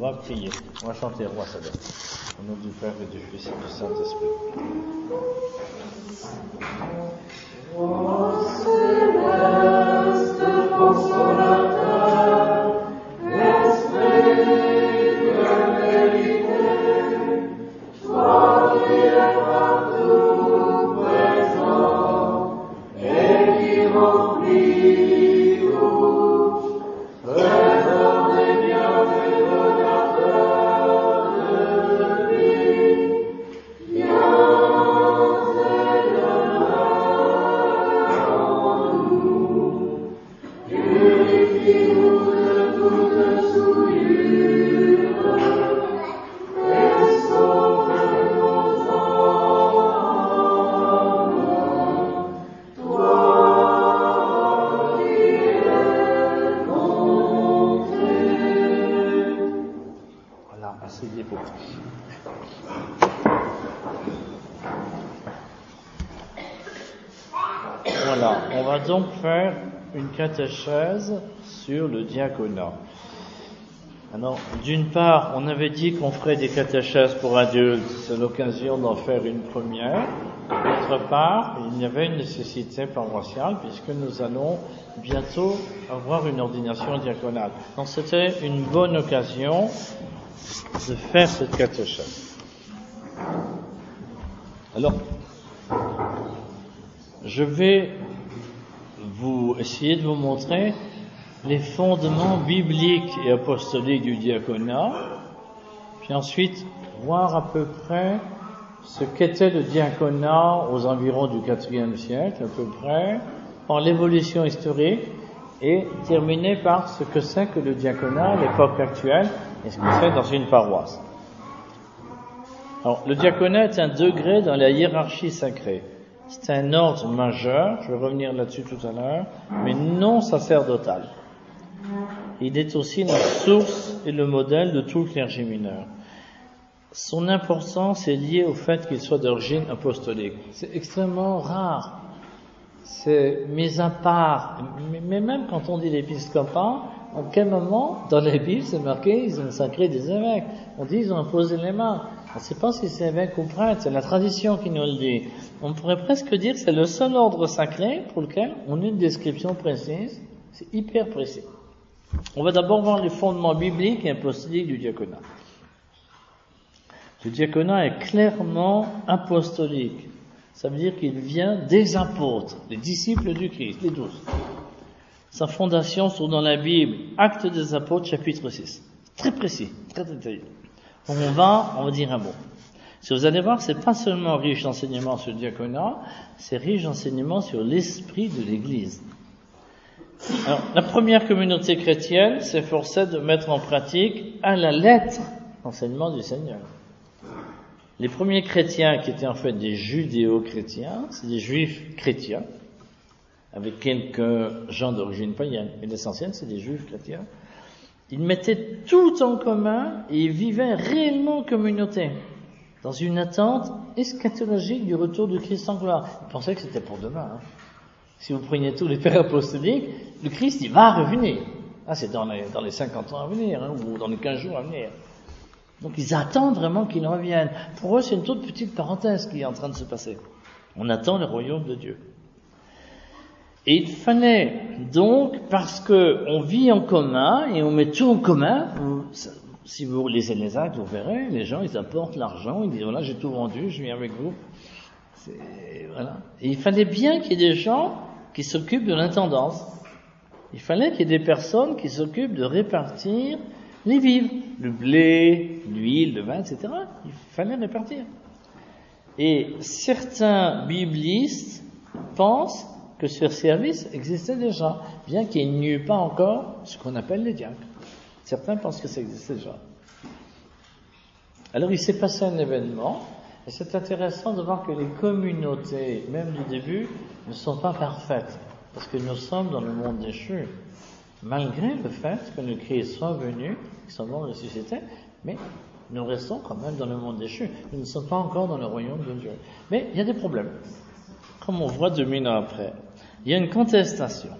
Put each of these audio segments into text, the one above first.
va prier. On va chanter Roi Sadek. Au nom du Père et du Fils et du Saint-Esprit. Va donc faire une catéchèse sur le diaconat. Alors, d'une part, on avait dit qu'on ferait des catéchèses pour adultes, c'est l'occasion d'en faire une première. D'autre part, il y avait une nécessité paroissiale puisque nous allons bientôt avoir une ordination diaconale. Donc c'était une bonne occasion de faire cette catéchèse. Alors, je vais vous essayer de vous montrer les fondements bibliques et apostoliques du diaconat, puis ensuite voir à peu près ce qu'était le diaconat aux environs du IVe siècle, à peu près, par l'évolution historique, et terminer par ce que c'est que le diaconat à l'époque actuelle et ce que c'est dans une paroisse. Alors, le diaconat est un degré dans la hiérarchie sacrée. C'est un ordre majeur, je vais revenir là-dessus tout à l'heure, mais non sacerdotal. Il est aussi la source et le modèle de tout le clergé mineur. Son importance est liée au fait qu'il soit d'origine apostolique. C'est extrêmement rare. C'est mis à part. Mais même quand on dit l'épiscopat, en quel moment dans Bible c'est marqué ils ont sacré des évêques On dit ils ont imposé les mains. On ne sait pas si c'est évêque ou prêtre, c'est la tradition qui nous le dit. On pourrait presque dire que c'est le seul ordre sacré pour lequel on a une description précise. C'est hyper précis. On va d'abord voir les fondements bibliques et apostoliques du diaconat. Le diaconat est clairement apostolique. Ça veut dire qu'il vient des apôtres, les disciples du Christ, les douze. Sa fondation se trouve dans la Bible, Actes des apôtres, chapitre 6. Très précis, très détaillé. On va, on va dire un mot. Si vous allez voir, c'est pas seulement riche d'enseignements sur le diaconat, c'est riche d'enseignements sur l'esprit de l'Église. Alors, la première communauté chrétienne s'efforçait de mettre en pratique à la lettre l'enseignement du Seigneur. Les premiers chrétiens, qui étaient en fait des judéo-chrétiens, c'est des juifs chrétiens, avec quelques gens d'origine païenne, mais l'essentiel, c'est des juifs chrétiens. Ils mettaient tout en commun et vivaient réellement en communauté, dans une attente eschatologique du retour du Christ en gloire. Ils pensaient que c'était pour demain. Hein. Si vous preniez tous les pères apostoliques, le Christ, il va revenir. Ah, c'est dans les, dans les 50 ans à venir, hein, ou dans les 15 jours à venir. Donc ils attendent vraiment qu'il revienne. Pour eux, c'est une toute petite parenthèse qui est en train de se passer. On attend le royaume de Dieu. Et il fallait donc, parce que on vit en commun et on met tout en commun, si vous lisez les actes, vous verrez, les gens, ils apportent l'argent, ils disent, voilà, j'ai tout vendu, je viens avec vous. Voilà. Et il fallait bien qu'il y ait des gens qui s'occupent de l'intendance. Il fallait qu'il y ait des personnes qui s'occupent de répartir les vivres, le blé, l'huile, le vin, etc. Il fallait répartir. Et certains biblistes pensent que ce service existait déjà, bien qu'il n'y ait pas encore ce qu'on appelle les diacres. Certains pensent que ça existait déjà. Alors il s'est passé un événement, et c'est intéressant de voir que les communautés, même du début, ne sont pas parfaites, parce que nous sommes dans le monde déchu, malgré le fait que le Christ soit venu, qu'il soit mort ressuscité, mais nous restons quand même dans le monde déchu. Nous ne sommes pas encore dans le royaume de Dieu. Mais il y a des problèmes, comme on voit deux minutes après. Il y a une contestation.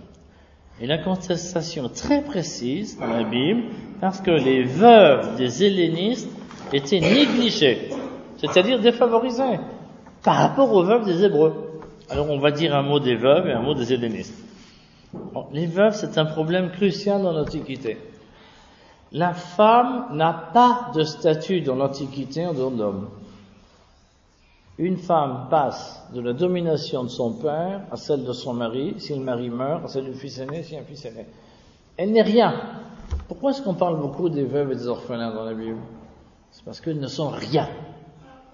Et la contestation très précise dans la Bible, parce que les veuves des hellénistes étaient négligées, c'est-à-dire défavorisées, par rapport aux veuves des Hébreux. Alors on va dire un mot des veuves et un mot des hellénistes. les veuves, c'est un problème crucial dans l'Antiquité. La femme n'a pas de statut dans l'Antiquité en dehors de l'homme une femme passe de la domination de son père à celle de son mari, si le mari meurt, à celle du fils aîné, si un fils aîné. Elle n'est rien. Pourquoi est-ce qu'on parle beaucoup des veuves et des orphelins dans la Bible? C'est parce qu'ils ne sont rien.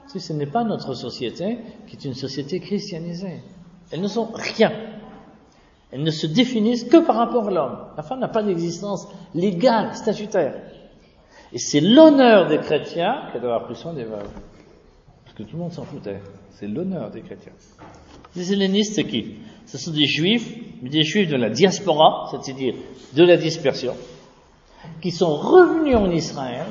Si ce n'est pas notre société qui est une société christianisée. Elles ne sont rien. Elles ne se définissent que par rapport à l'homme. La femme n'a pas d'existence légale, statutaire. Et c'est l'honneur des chrétiens qu'elle doit avoir pris soin des veuves que tout le monde s'en foutait. C'est l'honneur des chrétiens. Les hellénistes, c'est qui Ce sont des juifs, mais des juifs de la diaspora, c'est-à-dire de la dispersion, qui sont revenus en Israël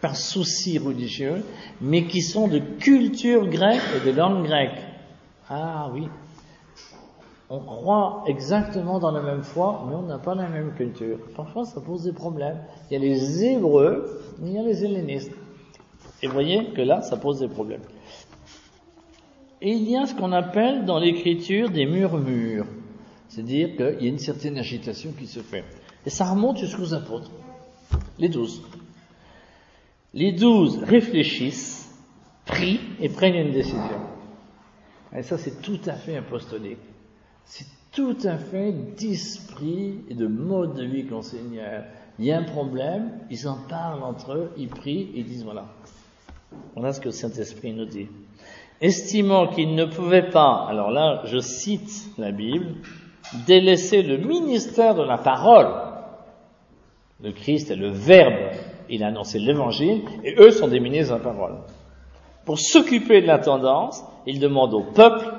par souci religieux, mais qui sont de culture grecque et de langue grecque. Ah oui, on croit exactement dans la même foi, mais on n'a pas la même culture. Parfois, ça pose des problèmes. Il y a les Hébreux, il y a les hellénistes. Et vous voyez que là, ça pose des problèmes. Et il y a ce qu'on appelle dans l'écriture des murmures. C'est-à-dire qu'il y a une certaine agitation qui se fait. Et ça remonte jusqu'aux apôtres. Les douze. Les douze réfléchissent, prient et prennent une décision. Et ça, c'est tout à fait apostolique. C'est tout à fait d'esprit et de mode de vie qu'on Il y a un problème, ils en parlent entre eux, ils prient, ils disent voilà, voilà ce que le Saint-Esprit nous dit. Estimant qu'il ne pouvait pas, alors là, je cite la Bible, délaisser le ministère de la parole. Le Christ est le Verbe, il a annoncé l'Évangile, et eux sont des ministres de la parole. Pour s'occuper de la tendance, il demande au peuple,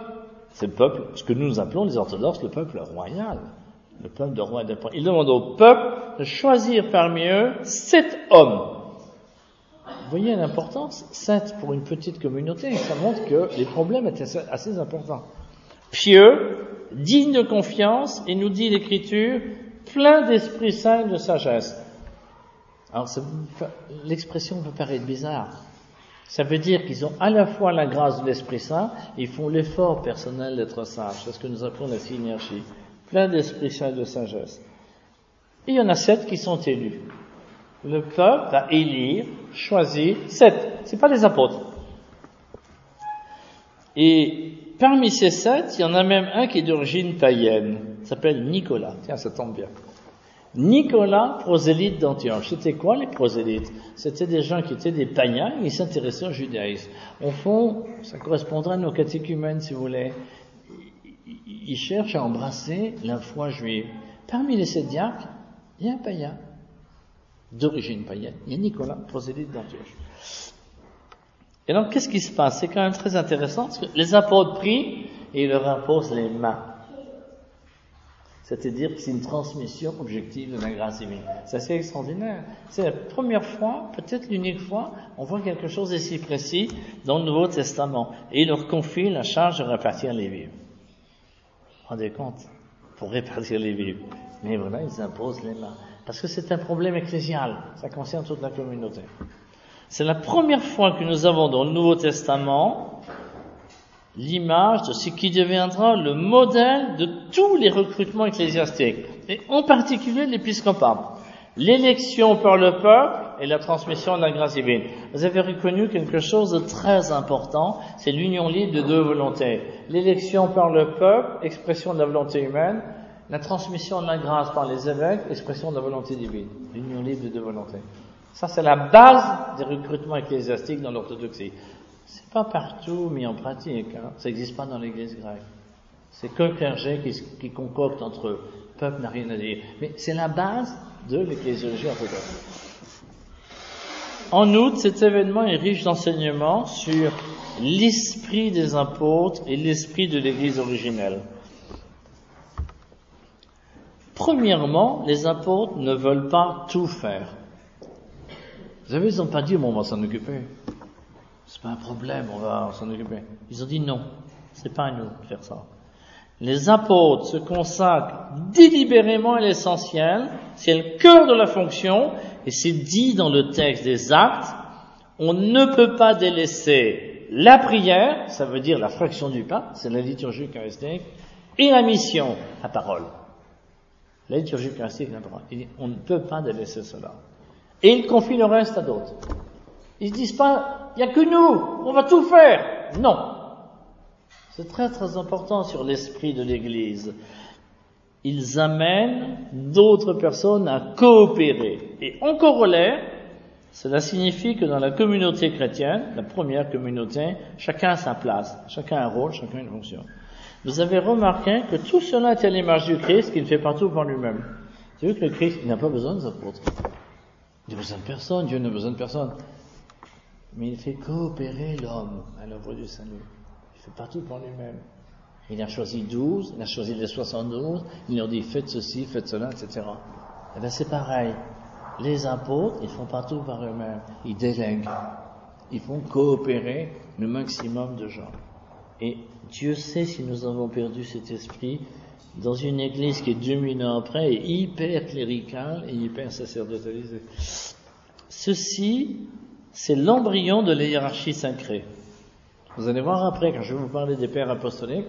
c'est le peuple, ce que nous appelons les orthodoxes, le peuple royal, le peuple de roi et de Il demande au peuple de choisir parmi eux sept hommes voyez l'importance Sept pour une petite communauté, ça montre que les problèmes étaient assez importants. Pieux, digne de confiance, et nous dit l'Écriture, plein d'Esprit Saint et de sagesse. Alors l'expression peut paraître bizarre. Ça veut dire qu'ils ont à la fois la grâce de l'Esprit Saint et ils font l'effort personnel d'être sages. C'est ce que nous appelons la synergie. Plein d'Esprit Saint et de sagesse. Et il y en a sept qui sont élus le peuple va élire, choisir sept. C'est pas les apôtres. Et parmi ces sept, il y en a même un qui est d'origine païenne. Il s'appelle Nicolas. Tiens, ça tombe bien. Nicolas, prosélyte d'Antioche. C'était quoi les prosélytes? C'était des gens qui étaient des païens, ils s'intéressaient au judaïsme. Au fond, ça correspondrait à nos catéchumènes, si vous voulez. Ils cherchent à embrasser la foi juive. Parmi les sept diacres, il y a un païen d'origine païenne. A Nicolas, prosélyte d'Antioche. Et donc, qu'est-ce qui se passe? C'est quand même très intéressant, parce que les apôtres prient et ils leur imposent les mains. C'est-à-dire que c'est une transmission objective de la grâce divine. C'est assez extraordinaire. C'est la première fois, peut-être l'unique fois, on voit quelque chose d'aussi précis dans le Nouveau Testament. Et il leur confie la charge de répartir les vivres. Vous vous rendez compte? Pour répartir les vivres. Mais voilà, ils imposent les mains. Parce que c'est un problème ecclésial, ça concerne toute la communauté. C'est la première fois que nous avons dans le Nouveau Testament l'image de ce qui deviendra le modèle de tous les recrutements ecclésiastiques, et en particulier l'épiscopat. L'élection par le peuple et la transmission de la grâce divine. Vous avez reconnu quelque chose de très important, c'est l'union libre de deux volontés. L'élection par le peuple, expression de la volonté humaine, la transmission de la grâce par les évêques, expression de la volonté divine, l'union libre de deux volontés. Ça, c'est la base des recrutements ecclésiastiques dans l'orthodoxie. C'est pas partout mis en pratique, hein. ça n'existe pas dans l'église grecque. C'est que le clergé qui, concocte entre eux. Le peuple n'a rien à dire. Mais c'est la base de l'ecclésiologie orthodoxe. En outre, cet événement est riche d'enseignements sur l'esprit des apôtres et l'esprit de l'église originelle. Premièrement, les apôtres ne veulent pas tout faire. Vous savez, ils n'ont pas dit, bon, on va s'en occuper. C'est pas un problème, on va s'en occuper. Ils ont dit non, c'est pas à nous de faire ça. Les apôtres se consacrent délibérément à l'essentiel, c'est le cœur de la fonction, et c'est dit dans le texte des actes, on ne peut pas délaisser la prière, ça veut dire la fraction du pain, c'est la liturgie eucharistique, et la mission, la parole. La liturgie eucharistique. Il on ne peut pas délaisser cela. Et il confie le reste à d'autres. Ils ne disent pas, il n'y a que nous, on va tout faire. Non. C'est très très important sur l'esprit de l'Église. Ils amènent d'autres personnes à coopérer. Et en corollaire, cela signifie que dans la communauté chrétienne, la première communauté, chacun a sa place, chacun a un rôle, chacun a une fonction. Vous avez remarqué que tout cela est à l'image du Christ qui ne fait pas tout par lui-même. C'est vu que le Christ n'a pas besoin des apôtres. Il n'a besoin de personne, Dieu n'a besoin de personne. Mais il fait coopérer l'homme à l'œuvre du salut. Il fait pas tout par lui-même. Il a choisi douze, il a choisi les soixante-douze, il leur dit faites ceci, faites cela, etc. Et eh bien c'est pareil. Les apôtres, ils font pas tout par eux-mêmes. Ils délèguent. Ils font coopérer le maximum de gens. Et Dieu sait si nous avons perdu cet esprit dans une église qui est 2000 ans après, hyper cléricale et hyper sacerdotalisée. Ceci, c'est l'embryon de la hiérarchie sacrée. Vous allez voir après, quand je vais vous parler des pères apostoliques,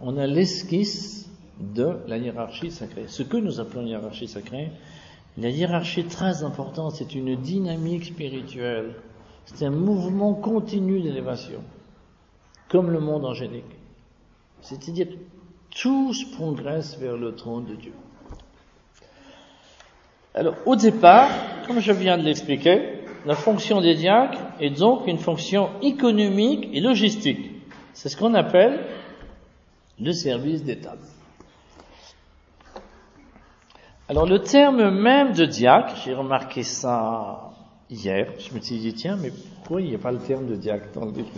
on a l'esquisse de la hiérarchie sacrée. Ce que nous appelons hiérarchie sacrée, la hiérarchie très importante, c'est une dynamique spirituelle. C'est un mouvement continu d'élévation, comme le monde angélique. C'est-à-dire, tous progressent vers le trône de Dieu. Alors, au départ, comme je viens de l'expliquer, la fonction des diacres est donc une fonction économique et logistique. C'est ce qu'on appelle le service d'État. Alors le terme même de diacre, j'ai remarqué ça hier, je me suis dit tiens, mais pourquoi il n'y a pas le terme de diacre dans le livre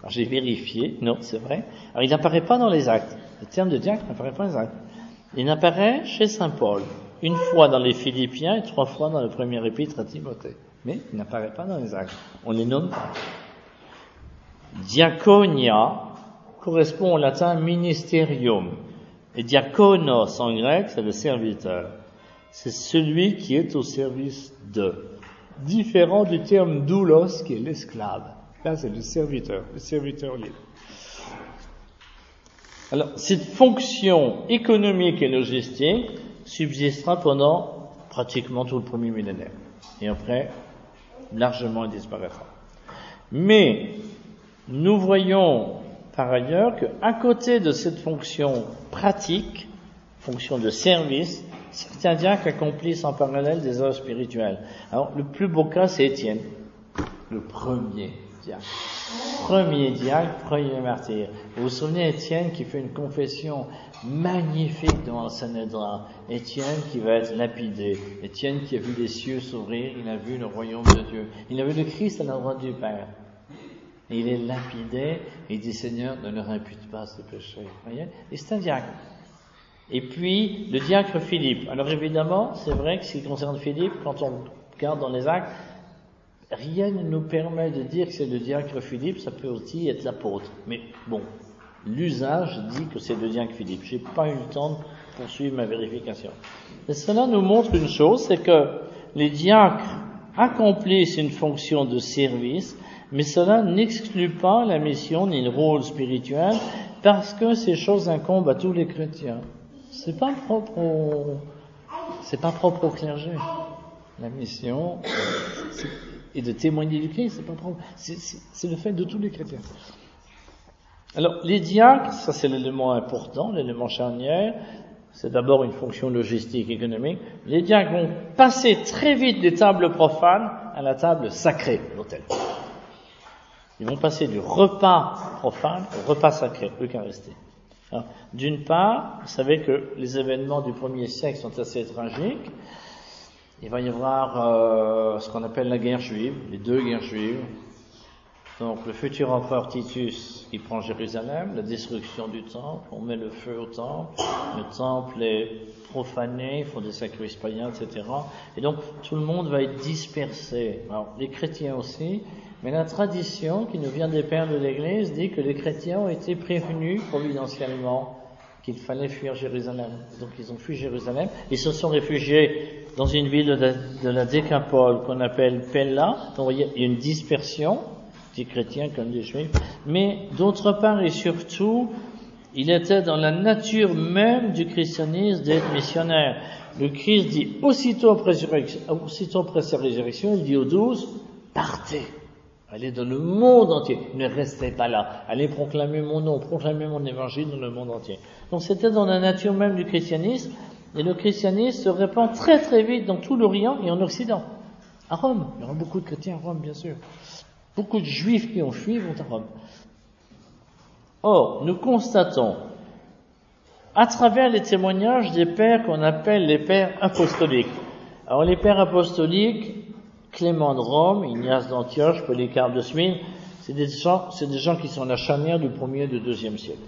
Alors j'ai vérifié, non, c'est vrai. Alors il n'apparaît pas dans les actes. Le terme de diacre n'apparaît pas dans les actes. Il n'apparaît chez Saint Paul, une fois dans les Philippiens et trois fois dans le premier épître à Timothée. Mais il n'apparaît pas dans les actes. On les nomme pas. Diaconia correspond au latin ministerium. Et diakonos en grec, c'est le serviteur c'est celui qui est au service de. Différent du terme doulos qui est l'esclave. Là, c'est le serviteur, le serviteur libre. Alors, cette fonction économique et logistique subsistera pendant pratiquement tout le premier millénaire. Et après, largement, elle disparaîtra. Mais, nous voyons par ailleurs qu'à côté de cette fonction pratique, fonction de service, certains diacres accomplissent en parallèle des œuvres spirituelles. Alors, le plus beau cas, c'est Étienne, le premier diacre. Premier diacre, premier martyr. Vous vous souvenez Étienne qui fait une confession magnifique devant le Sanhédrin. Étienne qui va être lapidé. Étienne qui a vu les cieux s'ouvrir, il a vu le royaume de Dieu. Il a vu le Christ à la droite du Père. Il est lapidé et il dit Seigneur, ne leur impute pas ce péché. Et c'est un diacre. Et puis, le diacre Philippe. Alors évidemment, c'est vrai que ce qui concerne Philippe, quand on regarde dans les actes, rien ne nous permet de dire que c'est le diacre Philippe, ça peut aussi être l'apôtre. Mais bon, l'usage dit que c'est le diacre Philippe. J'ai pas eu le temps de poursuivre ma vérification. Et cela nous montre une chose, c'est que les diacres accomplissent une fonction de service, mais cela n'exclut pas la mission ni le rôle spirituel, parce que ces choses incombent à tous les chrétiens. C'est pas propre au, c'est pas propre au clergé. La mission est de témoigner du Christ, c'est pas propre. C'est le fait de tous les chrétiens. Alors, les diacres, ça c'est l'élément important, l'élément charnière. C'est d'abord une fonction logistique, économique. Les diacres vont passer très vite des tables profanes à la table sacrée de l'hôtel. Ils vont passer du repas profane au repas sacré, l'Eucharistie. D'une part, vous savez que les événements du premier siècle sont assez tragiques. Il va y avoir euh, ce qu'on appelle la guerre juive, les deux guerres juives. Donc le futur empereur Titus qui prend Jérusalem, la destruction du temple, on met le feu au temple, le temple est profané, il faut des sacrifices païens, etc. Et donc tout le monde va être dispersé. Alors les chrétiens aussi, mais la tradition qui nous vient des pères de l'Église dit que les chrétiens ont été prévenus providentiellement qu'il fallait fuir Jérusalem. Donc ils ont fui Jérusalem. Ils se sont réfugiés dans une ville de la, Décapole qu'on appelle Pella. Donc il y a une dispersion des chrétiens comme des juifs. Mais d'autre part et surtout, il était dans la nature même du christianisme d'être missionnaire. Le Christ dit aussitôt après, aussitôt après sa résurrection, il dit aux douze, partez. Allez dans le monde entier. Ne restez pas là. Allez proclamer mon nom, proclamer mon évangile dans le monde entier. Donc c'était dans la nature même du christianisme. Et le christianisme se répand très très vite dans tout l'Orient et en Occident. À Rome. Il y aura beaucoup de chrétiens à Rome, bien sûr. Beaucoup de juifs qui ont fui vont à Rome. Or, nous constatons, à travers les témoignages des pères qu'on appelle les pères apostoliques. Alors, les pères apostoliques, Clément de Rome, Ignace d'Antioche, Polycarpe de Smyrne, c'est des gens, c'est des gens qui sont la charnière du premier et du deuxième siècle.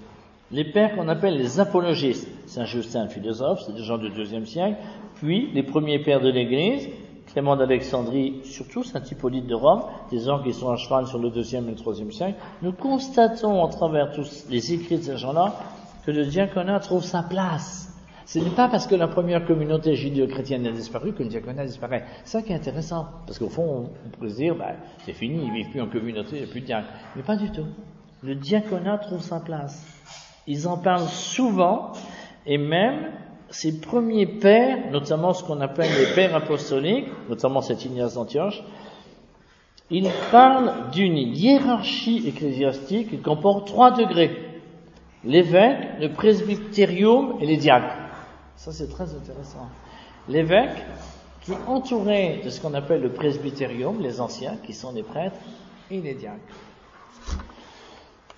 Les pères qu'on appelle les apologistes, Saint Justin, philosophe, c'est des gens du deuxième siècle, puis les premiers pères de l'Église, Clément d'Alexandrie, surtout Saint Hippolyte de Rome, des gens qui sont à cheval sur le deuxième et le troisième siècle, nous constatons à travers tous les écrits de ces gens-là que le diaconat trouve sa place. Ce n'est pas parce que la première communauté judéo-chrétienne a disparu que le diaconat disparaît. C'est ça qui est intéressant. Parce qu'au fond, on pourrait se dire, ben, c'est fini, ils vivent plus en communauté, il n'y a plus de diacre. Mais pas du tout. Le diaconat trouve sa place. Ils en parlent souvent, et même ces premiers pères, notamment ce qu'on appelle les pères apostoliques, notamment cet Ignace d'Antioche, ils parlent d'une hiérarchie ecclésiastique qui comporte trois degrés. L'évêque, le presbytérium et les diacres. Ça, c'est très intéressant. L'évêque, qui est entouré de ce qu'on appelle le presbytérium, les anciens, qui sont les prêtres, et les diacres.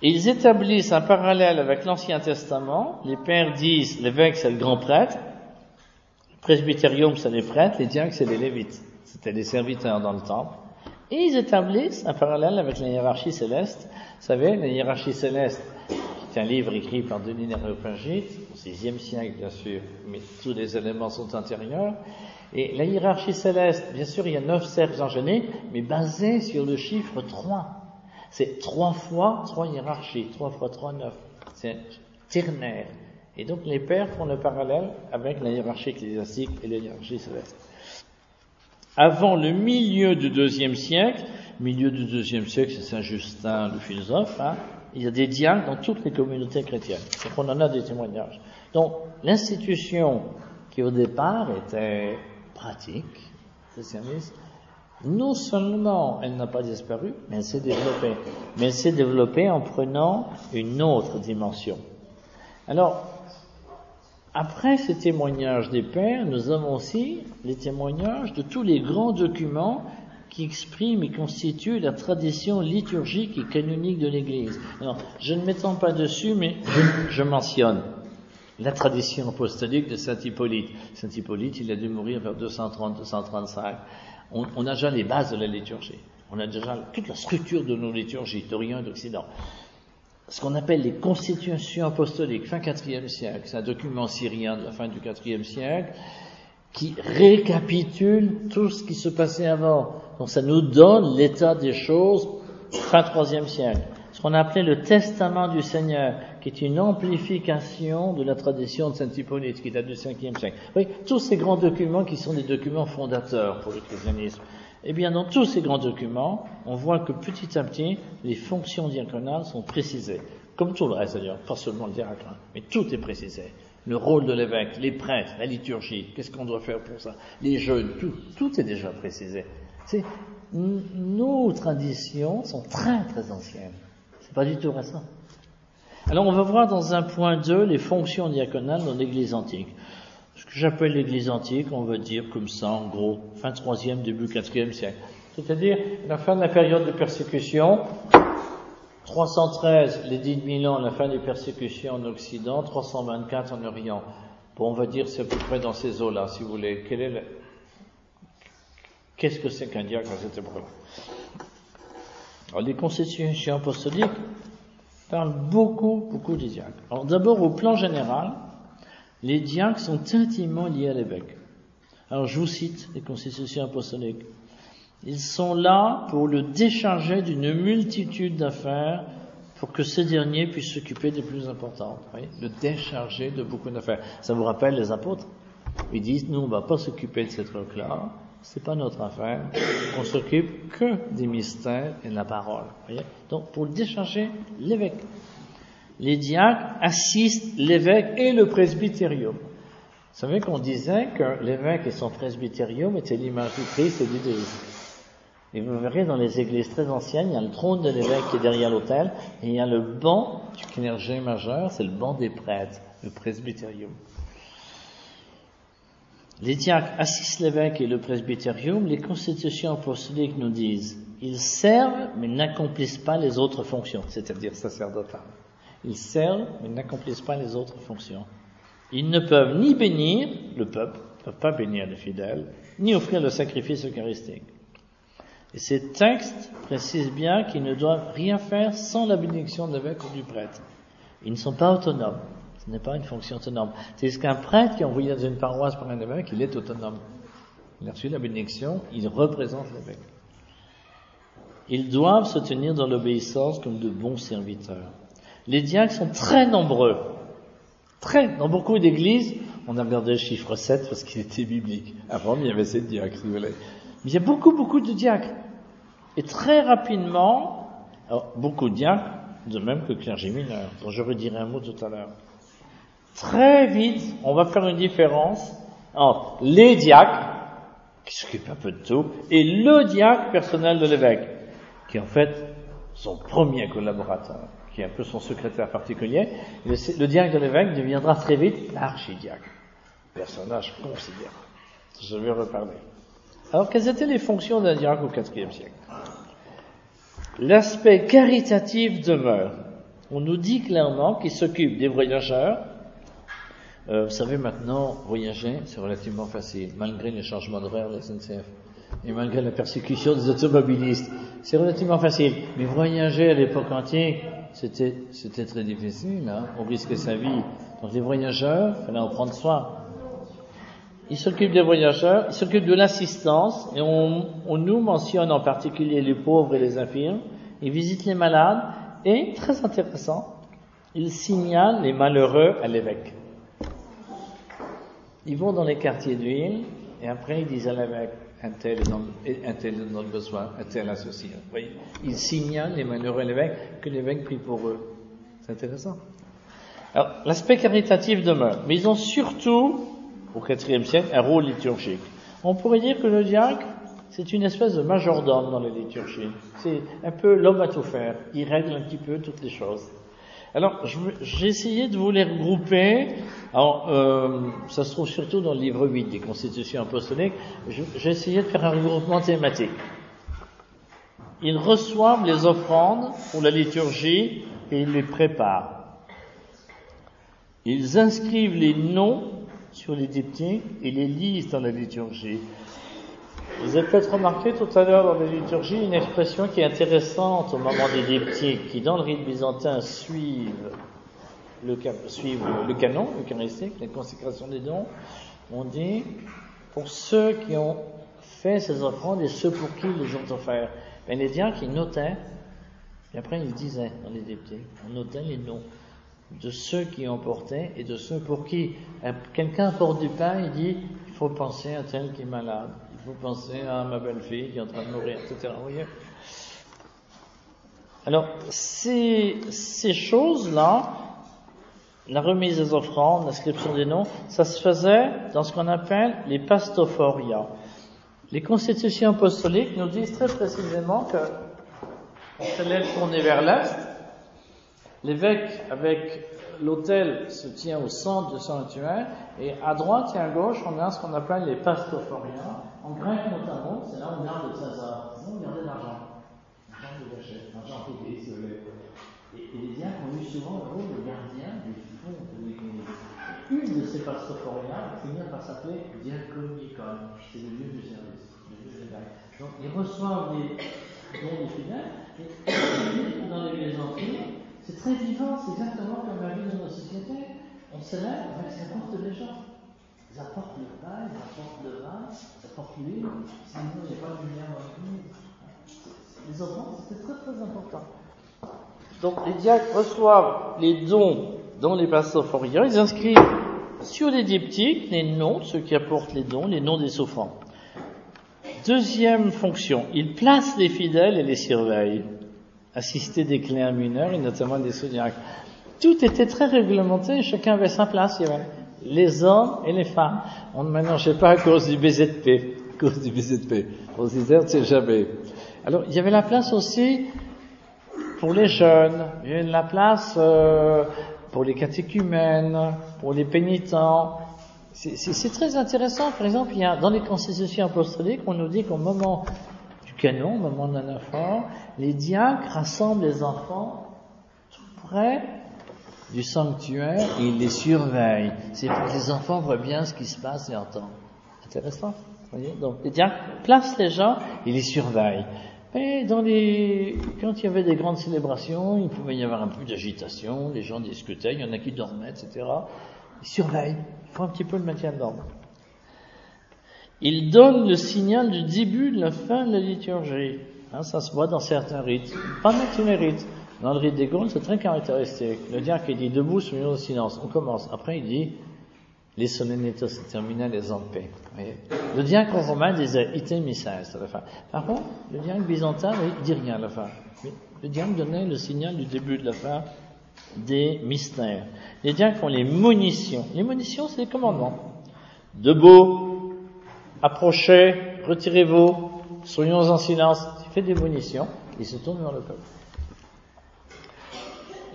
Ils établissent un parallèle avec l'Ancien Testament. Les pères disent l'évêque c'est le grand prêtre, le presbytérium c'est les prêtres, les diacres c'est les lévites. C'était les serviteurs dans le temple. Et ils établissent un parallèle avec la hiérarchie céleste. Vous savez, la hiérarchie céleste, qui est un livre écrit par Denis Néropagite, au VIe siècle bien sûr, mais tous les éléments sont intérieurs. Et la hiérarchie céleste, bien sûr, il y a neuf cercles engéniques, mais basés sur le chiffre 3. C'est trois fois trois hiérarchies, trois fois trois, neuf. C'est ternaire. Et donc les pères font le parallèle avec la hiérarchie ecclésiastique et la hiérarchie céleste. Avant le milieu du deuxième siècle, milieu du deuxième siècle, c'est Saint Justin, le philosophe, hein, il y a des diacres dans toutes les communautés chrétiennes. Donc on en a des témoignages. Donc l'institution qui au départ était pratique, christianiste, non seulement elle n'a pas disparu, mais elle s'est développée. Mais elle s'est développée en prenant une autre dimension. Alors, après ces témoignages des pères, nous avons aussi les témoignages de tous les grands documents qui expriment et constituent la tradition liturgique et canonique de l'Église. Alors, je ne m'étends pas dessus, mais je, mentionne la tradition apostolique de Saint Hippolyte. Saint Hippolyte, il a dû mourir vers 230-235 on, a déjà les bases de la liturgie. On a déjà toute la structure de nos liturgies d'Orient et d'Occident. Ce qu'on appelle les constitutions apostoliques, fin 4e siècle, c'est un document syrien de la fin du 4e siècle, qui récapitule tout ce qui se passait avant. Donc ça nous donne l'état des choses fin 3e siècle. Ce qu'on appelait le testament du Seigneur, qui est une amplification de la tradition de Saint Hippolyte, qui date du 5e siècle. Oui, tous ces grands documents qui sont des documents fondateurs pour le christianisme. Eh bien, dans tous ces grands documents, on voit que petit à petit, les fonctions diaconales sont précisées. Comme tout le reste d'ailleurs, pas seulement le diacre, hein, mais tout est précisé. Le rôle de l'évêque, les prêtres, la liturgie, qu'est-ce qu'on doit faire pour ça, les jeûnes, tout, tout est déjà précisé. Nos traditions sont très très anciennes. C'est pas du tout récent. Alors on va voir dans un point 2 les fonctions diaconales dans l'Église antique. Ce que j'appelle l'Église antique, on va dire comme ça en gros, fin 3e, début 4e siècle. C'est-à-dire la fin de la période de persécution, 313, l'édit de Milan, la fin des persécutions en Occident, 324 en Orient. Bon, on va dire c'est à peu près dans ces eaux-là, si vous voulez. est Qu'est-ce que c'est qu'un diacre à cette Alors, les constitutions apostoliques parle beaucoup, beaucoup des diacres. Alors d'abord, au plan général, les diacres sont intimement liés à l'évêque. Alors je vous cite les constitutions apostoliques. Ils sont là pour le décharger d'une multitude d'affaires pour que ce dernier puisse s'occuper des plus importantes, le décharger de beaucoup d'affaires. Ça vous rappelle les apôtres? Ils disent, nous, on va pas s'occuper de cette truc-là, c'est pas notre affaire, on s'occupe que des mystères et de la parole. Donc, pour décharger l'évêque, les diacres assistent l'évêque et le presbytérium. Vous savez qu'on disait que l'évêque et son presbytérium étaient l'image du Christ et du Jésus. Et vous verrez dans les églises très anciennes, il y a le trône de l'évêque qui est derrière l'autel, et il y a le banc du clergé majeur, c'est le banc des prêtres, le presbytérium. Les diacres assistent l'évêque et le presbytérium, les constitutions apostoliques nous disent, ils servent mais n'accomplissent pas les autres fonctions, c'est-à-dire sacerdotales. Ils servent mais n'accomplissent pas les autres fonctions. Ils ne peuvent ni bénir le peuple, ne peuvent pas bénir les fidèles, ni offrir le sacrifice eucharistique. Et ces textes précisent bien qu'ils ne doivent rien faire sans la bénédiction de l'évêque ou du prêtre. Ils ne sont pas autonomes. Ce n'est pas une fonction autonome. C'est qu'un prêtre qui est envoyé dans une paroisse par un évêque, il est autonome. Il a reçu la bénédiction, il représente l'évêque. Ils doivent se tenir dans l'obéissance comme de bons serviteurs. Les diacres sont très nombreux. Très, dans beaucoup d'églises, on a regardé le chiffre 7 parce qu'il était biblique. Avant, il y avait 7 diacres, si vous voulez. Mais il y a beaucoup, beaucoup de diacres. Et très rapidement, alors, beaucoup de diacres, de même que clergé mineur, dont je redirai un mot tout à l'heure. Très vite, on va faire une différence entre les diacres, qui s'occupent un peu de tout, et le diacre personnel de l'évêque, qui est en fait son premier collaborateur, qui est un peu son secrétaire particulier. Le, le diacre de l'évêque deviendra très vite l'archidiacre, personnage considérable. Je vais reparler. Alors, quelles étaient les fonctions d'un diacre au IVe siècle? L'aspect caritatif demeure. On nous dit clairement qu'il s'occupe des voyageurs. Euh, vous savez maintenant, voyager, c'est relativement facile, malgré les changements d'horaire de la SNCF et malgré la persécution des automobilistes. C'est relativement facile. Mais voyager à l'époque antique, c'était, c'était très difficile. Hein on risquait sa vie. Donc les voyageurs, il fallait en prendre soin. Il s'occupe des voyageurs, il s'occupe de l'assistance, et on, on, nous mentionne en particulier les pauvres et les infirmes, il visite les malades, et, très intéressant, il signale les malheureux à l'évêque. Ils vont dans les quartiers d'huile, et après ils disent à l'évêque, un tel est dans, besoin, un tel associé. Ils signalent les malheureux l'évêque, que l'évêque prie pour eux. C'est intéressant. Alors, l'aspect caritatif demeure, mais ils ont surtout au IVe siècle un rôle liturgique. On pourrait dire que le diacre, c'est une espèce de majordome dans la liturgie. C'est un peu l'homme à tout faire. Il règle un petit peu toutes les choses. Alors, j'ai essayé de vous les regrouper. Alors, euh, ça se trouve surtout dans le livre 8 des constitutions apostoliques. J'ai essayé de faire un regroupement thématique. Ils reçoivent les offrandes pour la liturgie et ils les préparent. Ils inscrivent les noms sur les diptyques et les lisent dans la liturgie. Vous avez peut-être remarqué tout à l'heure dans la liturgie une expression qui est intéressante au moment des diptyques, qui dans le rite byzantin suivent le, suivent le canon eucharistique, la consécration des dons. On dit, pour ceux qui ont fait ces offrandes et ceux pour qui les ont offerts. Ben, les diacres, ils notaient, et après ils disaient dans les diptyques, on notait les noms de ceux qui ont porté et de ceux pour qui quelqu'un porte du pain, il dit il faut penser à tel qui est malade, il faut penser à ma belle-fille qui est en train de mourir, etc. Vous Alors, ces, choses-là, la remise des offrandes, l'inscription des noms, ça se faisait dans ce qu'on appelle les pastophoria. Les constitutions apostoliques nous disent très précisément que on se lève tourner vers l'est, L'évêque, avec l'autel, se tient au centre du sanctuaire, et à droite et à gauche, on a ce qu'on appelle les pastophoriens. En grec notamment, c'est là où on garde le trésor. C'est où on garde l'argent. L'argent de gâchette, l'argent privé, si vous voulez. Et, les diacres ont eu souvent le rôle de gardien du fond de l'église. Une de ces pastophoriens va finir par s'appeler diaconicon. C'est le lieu du service, le lieu de Donc, ils reçoivent les dons des fidèles, et dans l'église antique, c'est très vivant, c'est exactement comme la vie de notre société. On se lève ce qu'apportent les gens. Ils apportent le pain, ils apportent le vin, ils apportent l'huile, sinon il n'y a pas de lumière dans. Les offrandes, c'était très très important. Donc les diacres reçoivent les dons dans les pastophoriens, ils inscrivent sur les diptyques les noms ceux qui apportent les dons, les noms des souffrants. Deuxième fonction, ils placent les fidèles et les surveillent, assister des cléens mineurs et notamment des sous-diacres. Tout était très réglementé, chacun avait sa place, il y avait les hommes et les femmes. On ne mélangeait pas à cause du BZP, à cause du BZP. On se disait, c'est jamais. Alors, il y avait la place aussi pour les jeunes, il y avait la place euh, pour les catéchumènes, pour les pénitents. C'est très intéressant. Par exemple, dans les constitutions apostoliques, on nous dit qu'au moment canon, d'un les diacres rassemblent les enfants tout près du sanctuaire et ils les surveillent. C'est pour que les enfants voient bien ce qui se passe et entendent. Intéressant. Donc, les diacres placent les gens et les surveillent. Les, quand il y avait des grandes célébrations, il pouvait y avoir un peu d'agitation, les gens discutaient, il y en a qui dormaient, etc. Ils surveillent, ils font un petit peu le maintien d'ordre. Ils donnent le signal du début de la fin de la liturgie. Hein, ça se voit dans certains rites, pas dans tous les rites. Dans le rite des Gaules, c'est très caractéristique. Le diacre il dit debout, soyons au silence. On commence. Après, il dit les solennités se terminent les en paix. Le diacre romain disait item à la fin. Par contre, le diacre byzantin, il dit rien à la fin. Le diacre donnait le signal du début de la fin des mystères. Les diacres ont les munitions. Les munitions, c'est les commandements. Debout, approchez, retirez-vous, soyons en silence. Il fait des munitions, il se tourne vers le peuple.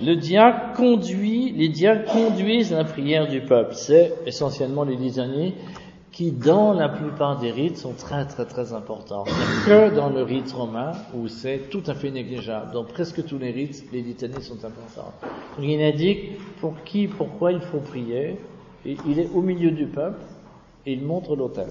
Le diacre conduit, les diacres conduisent la prière du peuple. C'est essentiellement les litanies qui, dans la plupart des rites, sont très très très importants. Que dans le rite romain, où c'est tout à fait négligeable. Dans presque tous les rites, les litanies sont importantes. il indique pour qui, pourquoi il faut prier. Il est au milieu du peuple et il montre l'autel.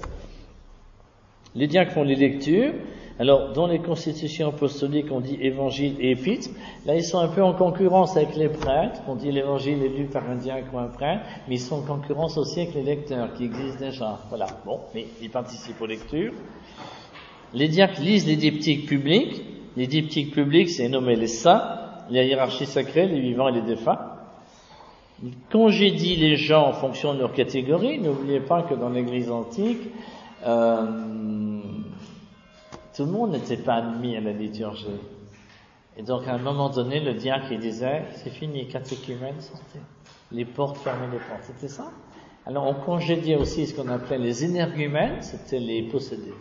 Les diacres font les lectures. Alors, dans les constitutions apostoliques, on dit évangile et épître. Là, ils sont un peu en concurrence avec les prêtres. On dit l'évangile est lu par un diacre ou un prêtre, mais ils sont en concurrence aussi avec les lecteurs qui existent déjà. Voilà. Bon, mais ils participent aux lectures. Les diacres lisent les diptyques publics. Les diptyques publics, c'est nommé les saints, la hiérarchie sacrée, les vivants et les défunts. Ils congédient les gens en fonction de leur catégorie. N'oubliez pas que dans l'Église antique, euh, tout le monde n'était pas admis à la liturgie. Et donc, à un moment donné, le diacre, disait, c'est fini, catéchumène, sortez. Les portes, fermez les portes. C'était ça. Alors, on congédiait aussi ce qu'on appelait les énergumènes, c'était les possédés.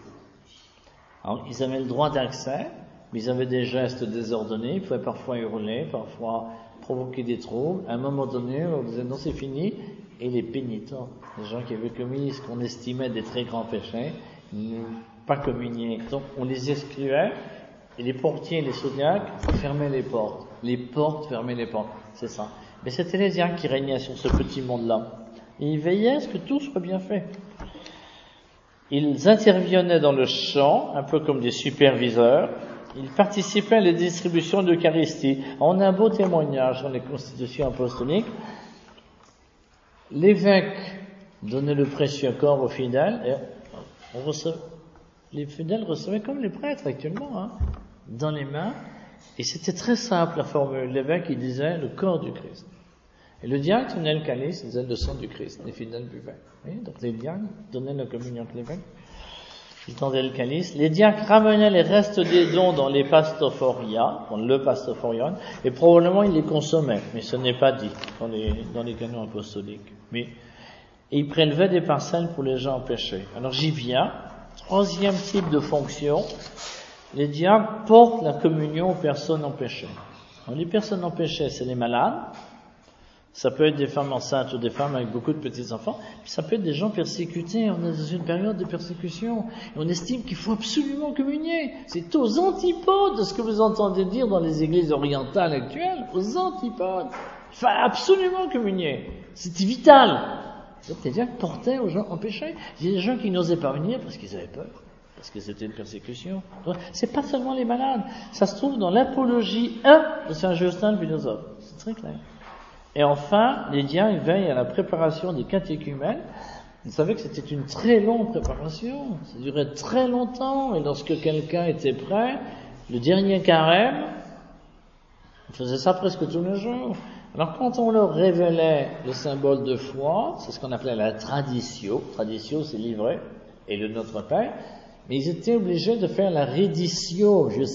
Alors, ils avaient le droit d'accès, mais ils avaient des gestes désordonnés, ils pouvaient parfois hurler, parfois provoquer des troubles. À un moment donné, on disait, non, c'est fini. Et les pénitents, les gens qui avaient commis ce qu'on estimait des très grands péchés, pas communier. Donc on les excluait et les portiers, les zodiaques fermaient les portes. Les portes fermaient les portes. C'est ça. Mais c'était les diacres qui régnaient sur ce petit monde-là. Et ils veillaient à ce que tout soit bien fait. Ils intervenaient dans le champ, un peu comme des superviseurs. Ils participaient à la distribution d'Eucharistie. On a un beau témoignage dans les constitutions apostoliques. L'évêque donnait le précieux corps aux fidèles et on recevait, les fidèles recevaient comme les prêtres actuellement, hein, dans les mains, et c'était très simple la formule. L'évêque, il disait le corps du Christ. Et le diacre tenait le calice, il disait le sang du Christ. Les fidèles buvaient. Donc les diacres donnaient la communion avec l'évêque. Les diacres ramenaient les restes des dons dans les pastophoria, dans le pastophorion, et probablement ils les consommaient, mais ce n'est pas dit dans les, dans les canons apostoliques. Mais, et ils prélevaient des parcelles pour les gens empêchés. Alors j'y viens. Troisième type de fonction, les diacres portent la communion aux personnes empêchées. les personnes empêchées, c'est les malades, ça peut être des femmes enceintes ou des femmes avec beaucoup de petits-enfants, ça peut être des gens persécutés, on est dans une période de persécution, on estime qu'il faut absolument communier. C'est aux antipodes de ce que vous entendez dire dans les églises orientales actuelles, aux antipodes. Il faut absolument communier. C'était vital. C'est-à-dire que portait aux gens empêchés. Il y a des gens qui n'osaient pas venir parce qu'ils avaient peur, parce que c'était une persécution. C'est pas seulement les malades. Ça se trouve dans l'apologie 1 de Saint Justin le philosophe. C'est très clair. Et enfin, les diens veillent à la préparation des catéchumènes. Vous savez que c'était une très longue préparation. Ça durait très longtemps. Et lorsque quelqu'un était prêt, le dernier carême, Ils faisaient ça presque tous les jours. Alors quand on leur révélait le symbole de foi, c'est ce qu'on appelait la tradition, tradition c'est livré, et le Notre Père, mais ils étaient obligés de faire la reddition,